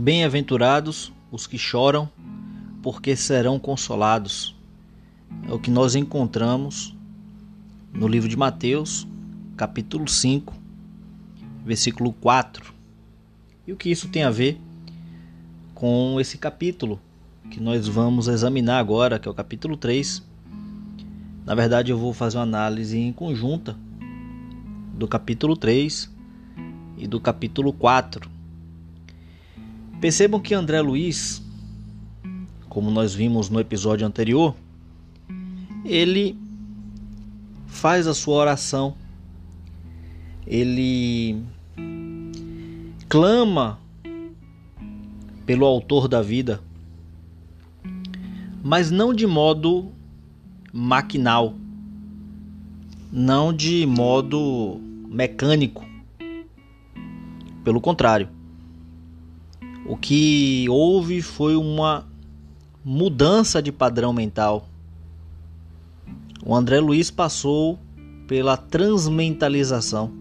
Bem-aventurados os que choram, porque serão consolados. É o que nós encontramos no livro de Mateus, capítulo 5, versículo 4. E o que isso tem a ver com esse capítulo que nós vamos examinar agora, que é o capítulo 3. Na verdade, eu vou fazer uma análise em conjunta do capítulo 3 e do capítulo 4 Percebam que André Luiz, como nós vimos no episódio anterior, ele faz a sua oração, ele clama pelo autor da vida, mas não de modo maquinal, não de modo mecânico. Pelo contrário, o que houve foi uma mudança de padrão mental. O André Luiz passou pela transmentalização,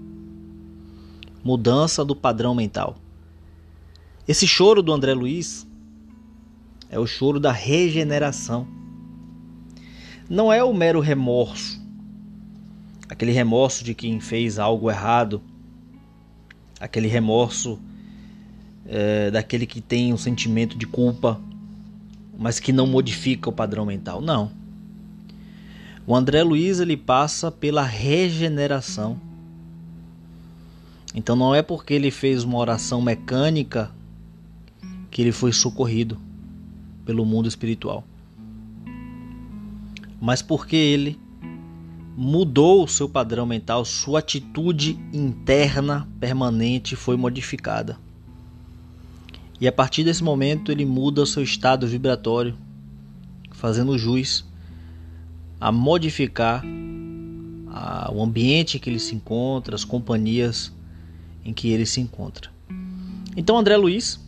mudança do padrão mental. Esse choro do André Luiz é o choro da regeneração. Não é o mero remorso, aquele remorso de quem fez algo errado, aquele remorso é, daquele que tem um sentimento de culpa, mas que não modifica o padrão mental. Não. O André Luiz ele passa pela regeneração. Então não é porque ele fez uma oração mecânica que ele foi socorrido pelo mundo espiritual. Mas porque ele mudou o seu padrão mental, sua atitude interna permanente foi modificada. E a partir desse momento ele muda o seu estado vibratório, fazendo juiz a modificar a, o ambiente que ele se encontra, as companhias em que ele se encontra. Então André Luiz,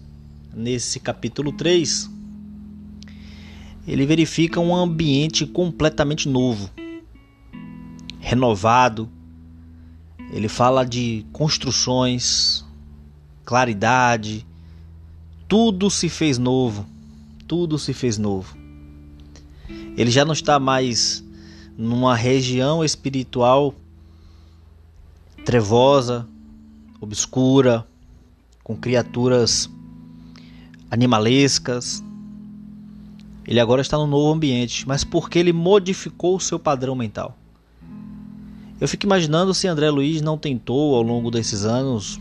nesse capítulo 3, ele verifica um ambiente completamente novo, renovado. Ele fala de construções, claridade, tudo se fez novo. Tudo se fez novo. Ele já não está mais numa região espiritual trevosa, obscura, com criaturas animalescas. Ele agora está num novo ambiente, mas porque ele modificou o seu padrão mental. Eu fico imaginando se André Luiz não tentou ao longo desses anos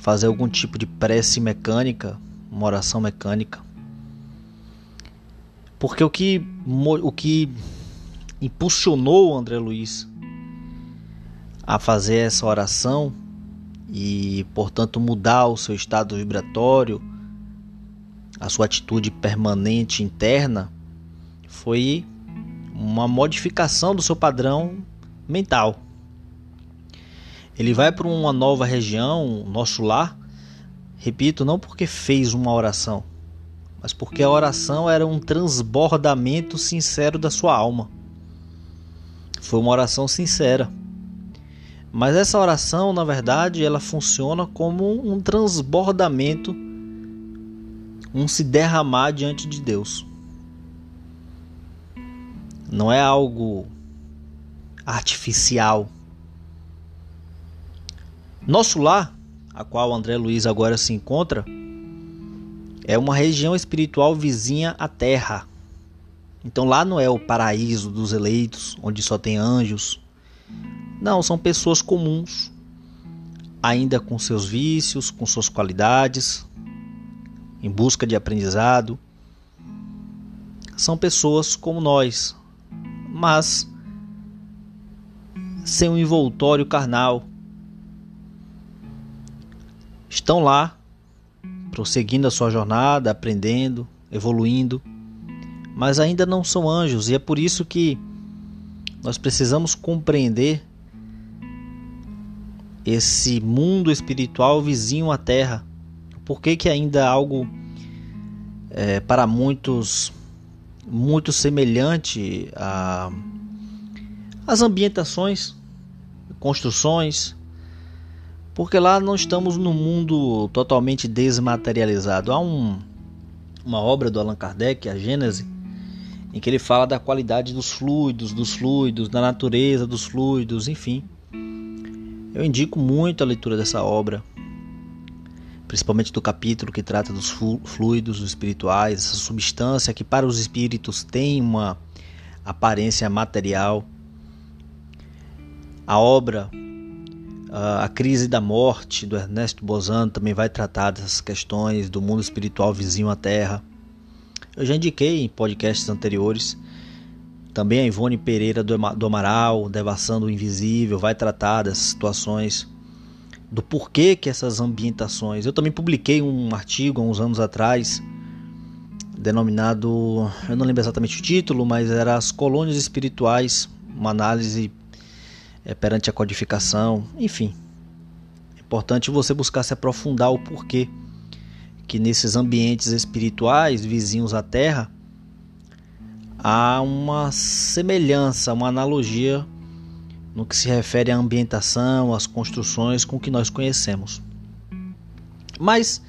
fazer algum tipo de prece mecânica, uma oração mecânica. Porque o que, o que impulsionou o André Luiz a fazer essa oração e, portanto, mudar o seu estado vibratório, a sua atitude permanente interna, foi uma modificação do seu padrão mental. Ele vai para uma nova região, nosso lar, repito, não porque fez uma oração, mas porque a oração era um transbordamento sincero da sua alma. Foi uma oração sincera. Mas essa oração, na verdade, ela funciona como um transbordamento, um se derramar diante de Deus. Não é algo artificial nosso lar, a qual André Luiz agora se encontra, é uma região espiritual vizinha à Terra. Então lá não é o paraíso dos eleitos, onde só tem anjos. Não, são pessoas comuns, ainda com seus vícios, com suas qualidades, em busca de aprendizado. São pessoas como nós, mas sem um envoltório carnal, estão lá, prosseguindo a sua jornada, aprendendo, evoluindo, mas ainda não são anjos, e é por isso que nós precisamos compreender esse mundo espiritual vizinho à Terra. Por que, que ainda algo é, para muitos muito semelhante as ambientações, construções, Porque lá não estamos num mundo totalmente desmaterializado. Há um, uma obra do Allan Kardec, a Gênese, em que ele fala da qualidade dos fluidos, dos fluidos, da natureza dos fluidos, enfim. Eu indico muito a leitura dessa obra, principalmente do capítulo que trata dos fluidos espirituais, essa substância que para os espíritos tem uma aparência material. A obra A Crise da Morte, do Ernesto Bozano, também vai tratar dessas questões do mundo espiritual vizinho à Terra. Eu já indiquei em podcasts anteriores. Também a Ivone Pereira do Amaral, Devassando o Invisível, vai tratar dessas situações, do porquê que essas ambientações. Eu também publiquei um artigo há uns anos atrás, denominado, eu não lembro exatamente o título, mas era As Colônias Espirituais, uma análise é, perante a codificação, enfim. É importante você buscar se aprofundar o porquê que nesses ambientes espirituais vizinhos à Terra há uma semelhança, uma analogia no que se refere à ambientação, às construções com que nós conhecemos. Mas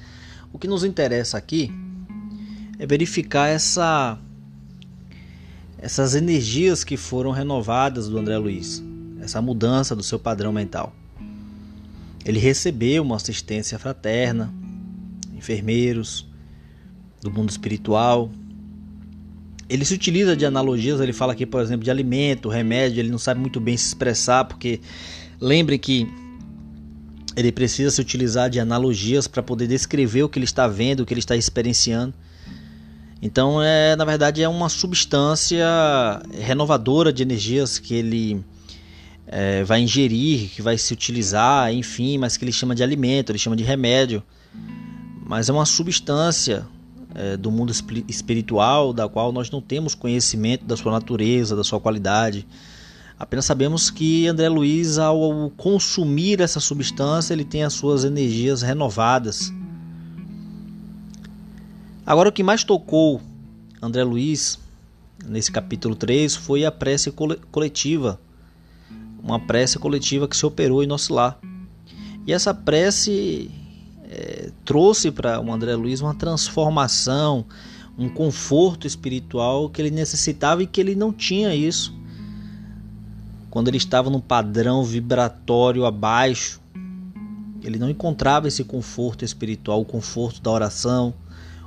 o que nos interessa aqui é verificar essa essas energias que foram renovadas do André Luiz, essa mudança do seu padrão mental. Ele recebeu uma assistência fraterna, enfermeiros, do mundo espiritual. Ele se utiliza de analogias, ele fala aqui, por exemplo, de alimento, remédio, ele não sabe muito bem se expressar, porque lembre que ele precisa se utilizar de analogias para poder descrever o que ele está vendo, o que ele está experienciando. Então, é, na verdade, é uma substância renovadora de energias que ele é, vai ingerir, que vai se utilizar, enfim, mas que ele chama de alimento, ele chama de remédio mas é uma substância é, do mundo espiritual da qual nós não temos conhecimento da sua natureza, da sua qualidade. Apenas sabemos que André Luiz, ao consumir essa substância, ele tem as suas energias renovadas. Agora, o que mais tocou André Luiz nesse capítulo 3 foi a prece coletiva. Uma prece coletiva que se operou em nosso lar. E essa prece é, trouxe para o André Luiz uma transformação, um conforto espiritual que ele necessitava e que ele não tinha isso quando ele estava num padrão vibratório abaixo. Ele não encontrava esse conforto espiritual, o conforto da oração,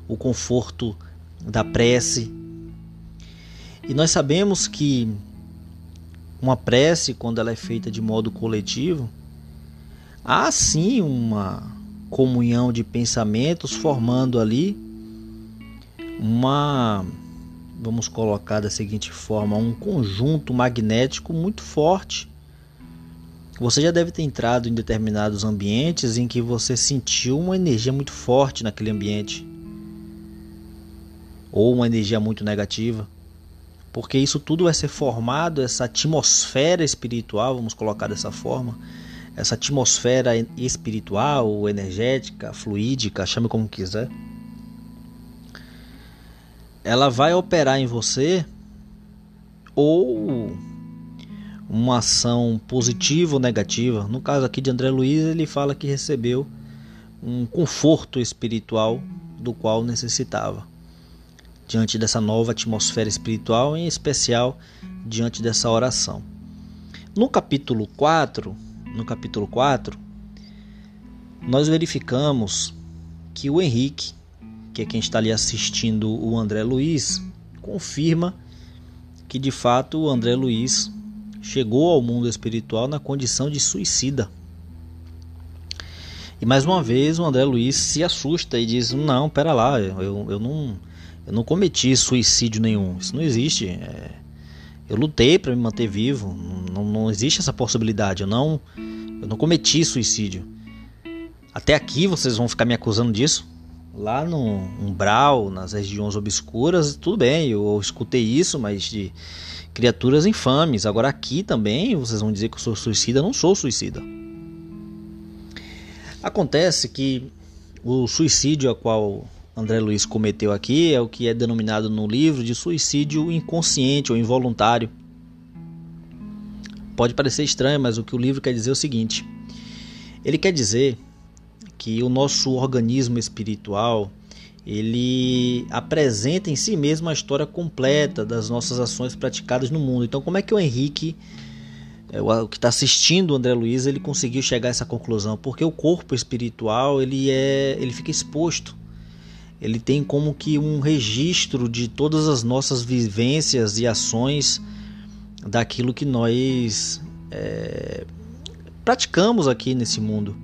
o conforto da prece. E nós sabemos que uma prece, quando ela é feita de modo coletivo, há sim uma comunhão de pensamentos, formando ali uma, vamos colocar da seguinte forma, um conjunto magnético muito forte. Você já deve ter entrado em determinados ambientes em que você sentiu uma energia muito forte naquele ambiente, ou uma energia muito negativa, porque isso tudo vai ser formado, essa atmosfera espiritual, vamos colocar dessa forma, essa atmosfera espiritual, energética, fluídica, chame como quiser, ela vai operar em você ou uma ação positiva ou negativa. No caso aqui de André Luiz, ele fala que recebeu um conforto espiritual do qual necessitava. Diante dessa nova atmosfera espiritual, em especial diante dessa oração. No capítulo 4, no capítulo 4, nós verificamos que o Henrique, que é quem está ali assistindo o André Luiz, confirma que de fato o André Luiz chegou ao mundo espiritual na condição de suicida. E mais uma vez o André Luiz se assusta e diz: Não, pera lá, eu, eu, não, eu não cometi suicídio nenhum, isso não existe. É, eu lutei para me manter vivo, não, não existe essa possibilidade. Eu não, eu não cometi suicídio. Até aqui vocês vão ficar me acusando disso? Lá no umbral, nas regiões obscuras, tudo bem, eu escutei isso, mas de criaturas infames. Agora aqui também vocês vão dizer que eu sou suicida, não sou suicida. Acontece que o suicídio a qual André Luiz cometeu aqui é o que é denominado no livro de suicídio inconsciente ou involuntário. Pode parecer estranho, mas o que o livro quer dizer é o seguinte: Ele quer dizer que o nosso organismo espiritual ele apresenta em si mesmo a história completa das nossas ações praticadas no mundo. Então, como é que o Henrique, é, o que está assistindo o André Luiz, ele conseguiu chegar a essa conclusão? Porque o corpo espiritual ele é, ele fica exposto. Ele tem como que um registro de todas as nossas vivências e ações daquilo que nós é, praticamos aqui nesse mundo.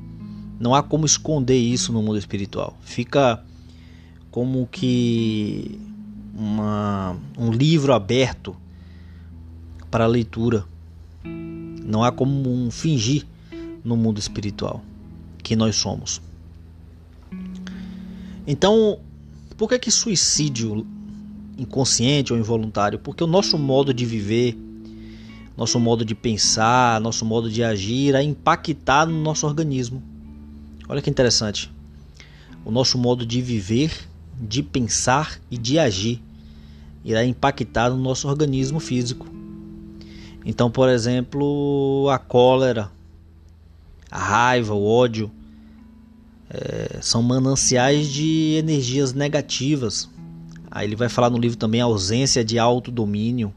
Não há como esconder isso no mundo espiritual. Fica como que uma, um livro aberto para leitura. Não há como um fingir no mundo espiritual que nós somos. Então, por que que suicídio inconsciente ou involuntário? Porque o nosso modo de viver, nosso modo de pensar, nosso modo de agir é impactar no nosso organismo. Olha que interessante. O nosso modo de viver de pensar e de agir irá impactar no nosso organismo físico. Então, por exemplo, a cólera, a raiva, o ódio é, são mananciais de energias negativas. Aí ele vai falar no livro também a ausência de autodomínio,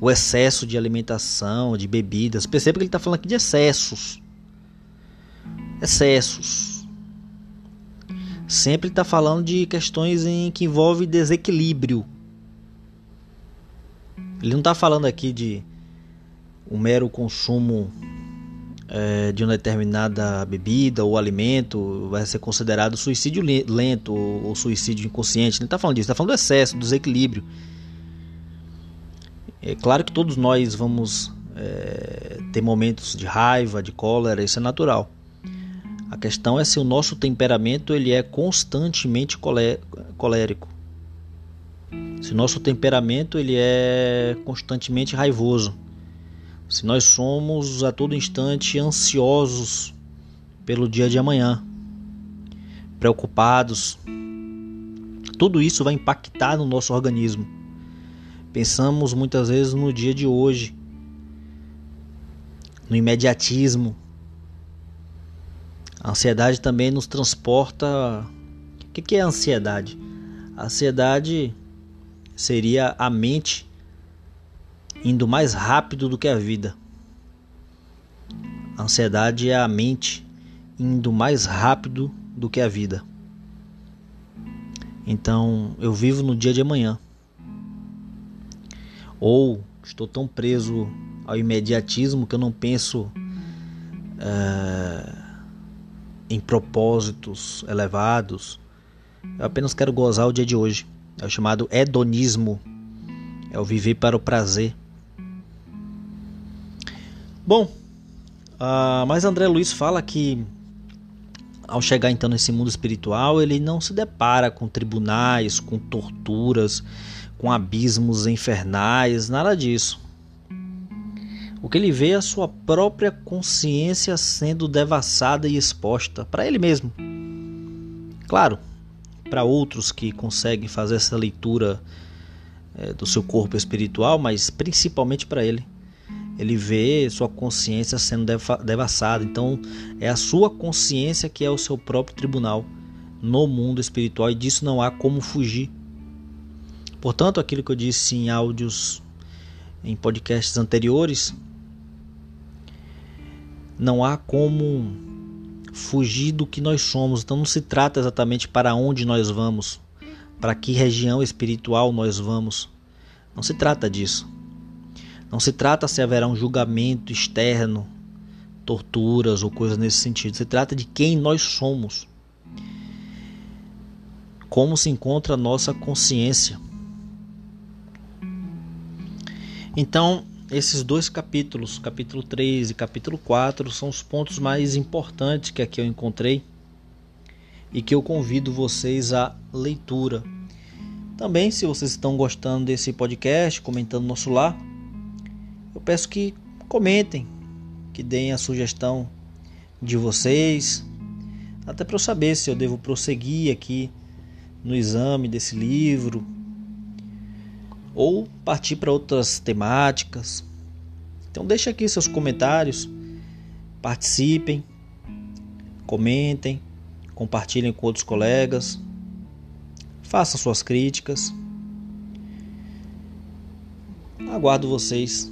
o excesso de alimentação, de bebidas. Perceba que ele está falando aqui de excessos. Excessos sempre está falando de questões em que envolve desequilíbrio. Ele não está falando aqui de um mero consumo é, de uma determinada bebida ou alimento vai ser considerado suicídio lento ou suicídio inconsciente. Não está falando disso, está falando do excesso, do desequilíbrio. É claro que todos nós vamos é, ter momentos de raiva, de cólera, isso é natural. A questão é se o nosso temperamento ele é constantemente colérico. Se o nosso temperamento ele é constantemente raivoso. Se nós somos a todo instante ansiosos pelo dia de amanhã, preocupados, tudo isso vai impactar no nosso organismo. Pensamos muitas vezes no dia de hoje, no imediatismo, a ansiedade também nos transporta. O que é a ansiedade? A ansiedade seria a mente indo mais rápido do que a vida. A ansiedade é a mente indo mais rápido do que a vida. Então eu vivo no dia de amanhã. Ou estou tão preso ao imediatismo que eu não penso. Uh, em propósitos elevados. Eu apenas quero gozar o dia de hoje. É o chamado hedonismo. É o viver para o prazer. Bom, uh, mas André Luiz fala que ao chegar então nesse mundo espiritual, ele não se depara com tribunais, com torturas, com abismos infernais, nada disso. O que ele vê é a sua própria consciência sendo devassada e exposta para ele mesmo. Claro, para outros que conseguem fazer essa leitura é, do seu corpo espiritual, mas principalmente para ele. Ele vê sua consciência sendo devassada. Então, é a sua consciência que é o seu próprio tribunal no mundo espiritual e disso não há como fugir. Portanto, aquilo que eu disse em áudios, em podcasts anteriores, não há como fugir do que nós somos. Então não se trata exatamente para onde nós vamos, para que região espiritual nós vamos. Não se trata disso. Não se trata se haverá um julgamento externo, torturas ou coisas nesse sentido. Se trata de quem nós somos. Como se encontra a nossa consciência. Então, esses dois capítulos, capítulo 3 e capítulo 4, são os pontos mais importantes que aqui eu encontrei e que eu convido vocês à leitura. Também, se vocês estão gostando desse podcast, comentando nosso lar, eu peço que comentem, que deem a sugestão de vocês, até para eu saber se eu devo prosseguir aqui no exame desse livro, ou partir para outras temáticas. Então deixe aqui seus comentários, participem, Comentem, compartilhem com outros colegas, façam suas críticas. Aguardo vocês